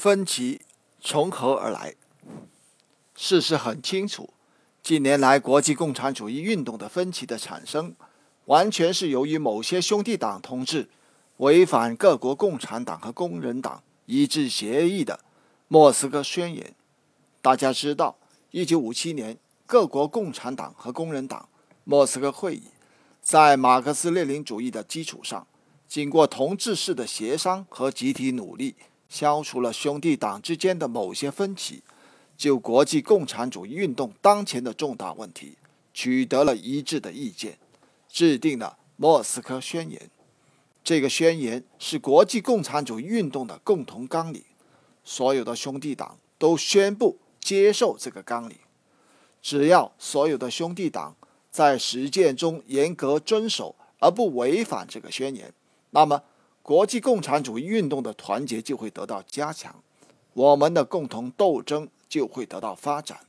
分歧从何而来？事实很清楚，近年来国际共产主义运动的分歧的产生，完全是由于某些兄弟党同志违反各国共产党和工人党一致协议的《莫斯科宣言》。大家知道，一九五七年各国共产党和工人党莫斯科会议，在马克思列宁主义的基础上，经过同志式的协商和集体努力。消除了兄弟党之间的某些分歧，就国际共产主义运动当前的重大问题取得了一致的意见，制定了《莫斯科宣言》。这个宣言是国际共产主义运动的共同纲领，所有的兄弟党都宣布接受这个纲领。只要所有的兄弟党在实践中严格遵守而不违反这个宣言，那么。国际共产主义运动的团结就会得到加强，我们的共同斗争就会得到发展。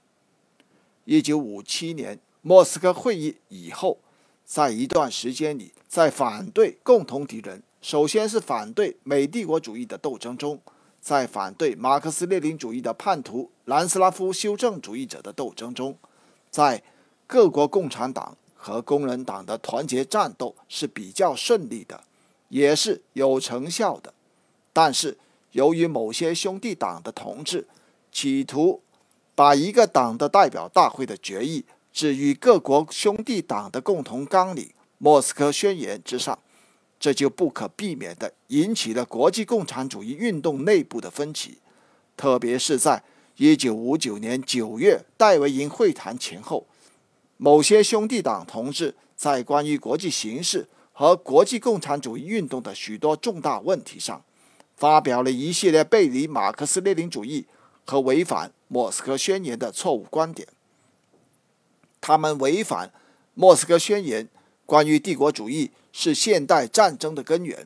一九五七年莫斯科会议以后，在一段时间里，在反对共同敌人，首先是反对美帝国主义的斗争中，在反对马克思列宁主义的叛徒南斯拉夫修正主义者的斗争中，在各国共产党和工人党的团结战斗是比较顺利的。也是有成效的，但是由于某些兄弟党的同志企图把一个党的代表大会的决议置于各国兄弟党的共同纲领《莫斯科宣言》之上，这就不可避免地引起了国际共产主义运动内部的分歧，特别是在1959年9月戴维营会谈前后，某些兄弟党同志在关于国际形势。和国际共产主义运动的许多重大问题上，发表了一系列背离马克思列宁主义和违反莫斯科宣言的错误观点。他们违反莫斯科宣言关于帝国主义是现代战争的根源，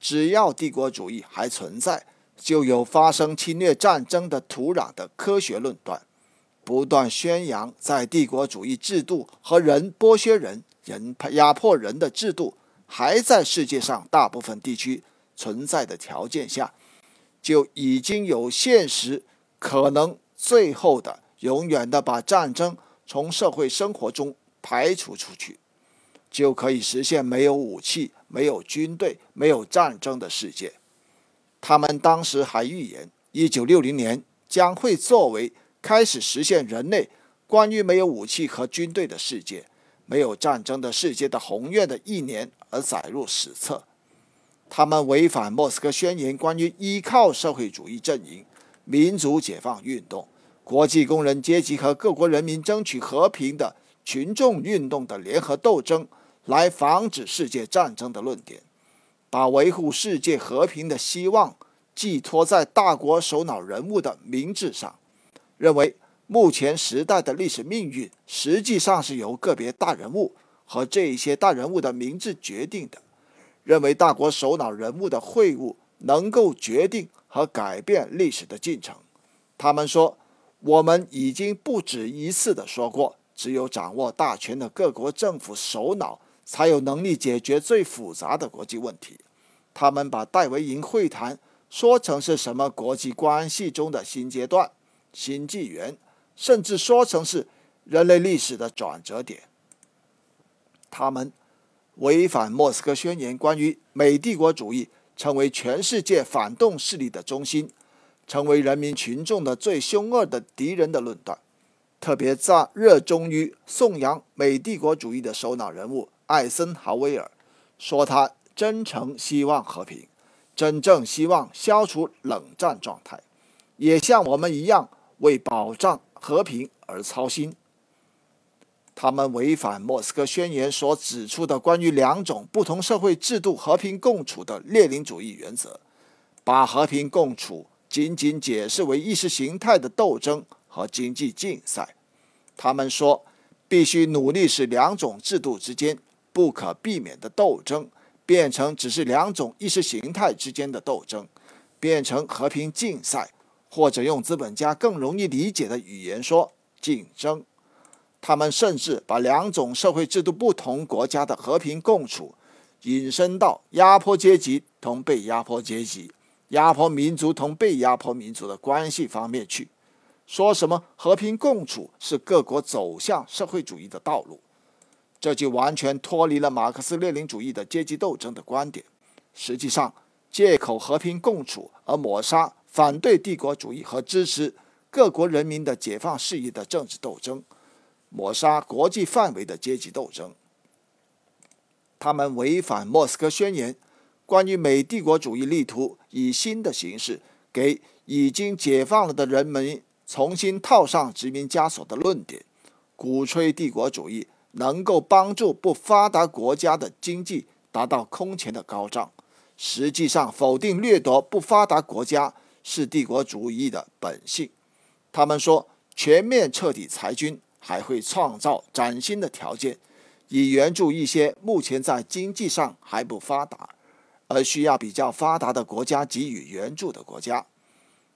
只要帝国主义还存在，就有发生侵略战争的土壤的科学论断，不断宣扬在帝国主义制度和人剥削人、人压迫人的制度。还在世界上大部分地区存在的条件下，就已经有现实可能最后的永远的把战争从社会生活中排除出去，就可以实现没有武器、没有军队、没有战争的世界。他们当时还预言，一九六零年将会作为开始实现人类关于没有武器和军队的世界。没有战争的世界的宏愿的一年而载入史册，他们违反莫斯科宣言关于依靠社会主义阵营、民族解放运动、国际工人阶级和各国人民争取和平的群众运动的联合斗争来防止世界战争的论点，把维护世界和平的希望寄托在大国首脑人物的明智上，认为。目前时代的历史命运实际上是由个别大人物和这些大人物的名字决定的。认为大国首脑人物的会晤能够决定和改变历史的进程。他们说：“我们已经不止一次的说过，只有掌握大权的各国政府首脑才有能力解决最复杂的国际问题。”他们把戴维营会谈说成是什么国际关系中的新阶段、新纪元。甚至说成是人类历史的转折点。他们违反莫斯科宣言关于美帝国主义成为全世界反动势力的中心，成为人民群众的最凶恶的敌人的论断。特别在热衷于颂扬美帝国主义的首脑人物艾森豪威尔说，他真诚希望和平，真正希望消除冷战状态，也像我们一样为保障。和平而操心。他们违反莫斯科宣言所指出的关于两种不同社会制度和平共处的列宁主义原则，把和平共处仅仅解释为意识形态的斗争和经济竞赛。他们说，必须努力使两种制度之间不可避免的斗争变成只是两种意识形态之间的斗争，变成和平竞赛。或者用资本家更容易理解的语言说，竞争。他们甚至把两种社会制度不同国家的和平共处引申到压迫阶级同被压迫阶级、压迫民族同被压迫民族的关系方面去，说什么和平共处是各国走向社会主义的道路，这就完全脱离了马克思列宁主义的阶级斗争的观点。实际上，借口和平共处而抹杀反对帝国主义和支持各国人民的解放事业的政治斗争，抹杀国际范围的阶级斗争。他们违反莫斯科宣言。关于美帝国主义力图以新的形式给已经解放了的人们重新套上殖民枷锁的论点，鼓吹帝国主义能够帮助不发达国家的经济达到空前的高涨，实际上否定掠夺不发达国家是帝国主义的本性。他们说，全面彻底裁军还会创造崭新的条件，以援助一些目前在经济上还不发达。而需要比较发达的国家给予援助的国家，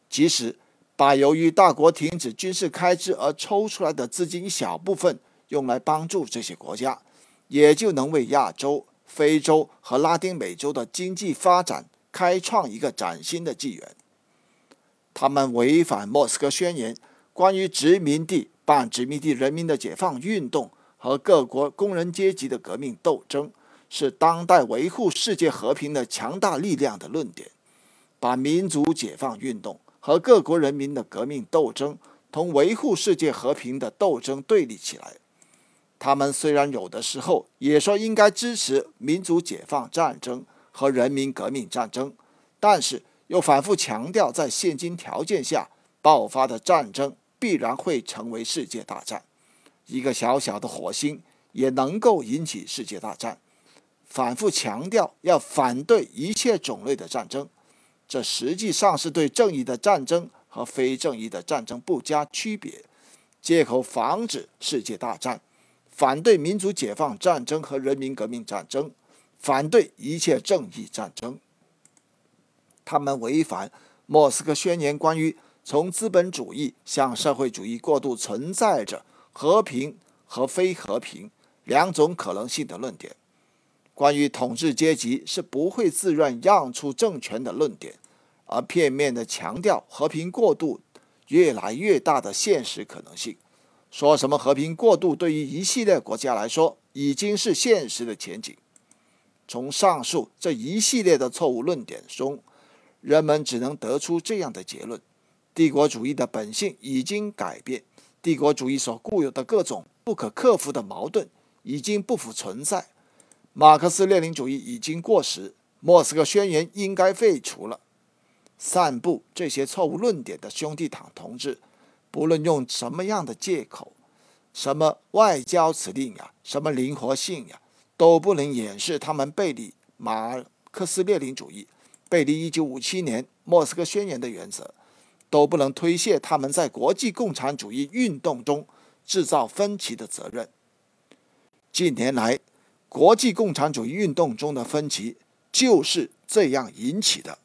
即使把由于大国停止军事开支而抽出来的资金一小部分用来帮助这些国家，也就能为亚洲、非洲和拉丁美洲的经济发展开创一个崭新的纪元。他们违反莫斯科宣言关于殖民地、半殖民地人民的解放运动和各国工人阶级的革命斗争。是当代维护世界和平的强大力量的论点，把民族解放运动和各国人民的革命斗争同维护世界和平的斗争对立起来。他们虽然有的时候也说应该支持民族解放战争和人民革命战争，但是又反复强调，在现今条件下爆发的战争必然会成为世界大战。一个小小的火星也能够引起世界大战。反复强调要反对一切种类的战争，这实际上是对正义的战争和非正义的战争不加区别，借口防止世界大战，反对民族解放战争和人民革命战争，反对一切正义战争。他们违反莫斯科宣言关于从资本主义向社会主义过渡存在着和平和非和平两种可能性的论点。关于统治阶级是不会自愿让出政权的论点，而片面地强调和平过渡越来越大的现实可能性，说什么和平过渡对于一系列国家来说已经是现实的前景。从上述这一系列的错误论点中，人们只能得出这样的结论：帝国主义的本性已经改变，帝国主义所固有的各种不可克服的矛盾已经不复存在。马克思列宁主义已经过时，莫斯科宣言应该废除了。散布这些错误论点的兄弟党同志，不论用什么样的借口，什么外交辞令呀，什么灵活性呀，都不能掩饰他们背离马克思列宁主义、背离1957年莫斯科宣言的原则，都不能推卸他们在国际共产主义运动中制造分歧的责任。近年来，国际共产主义运动中的分歧就是这样引起的。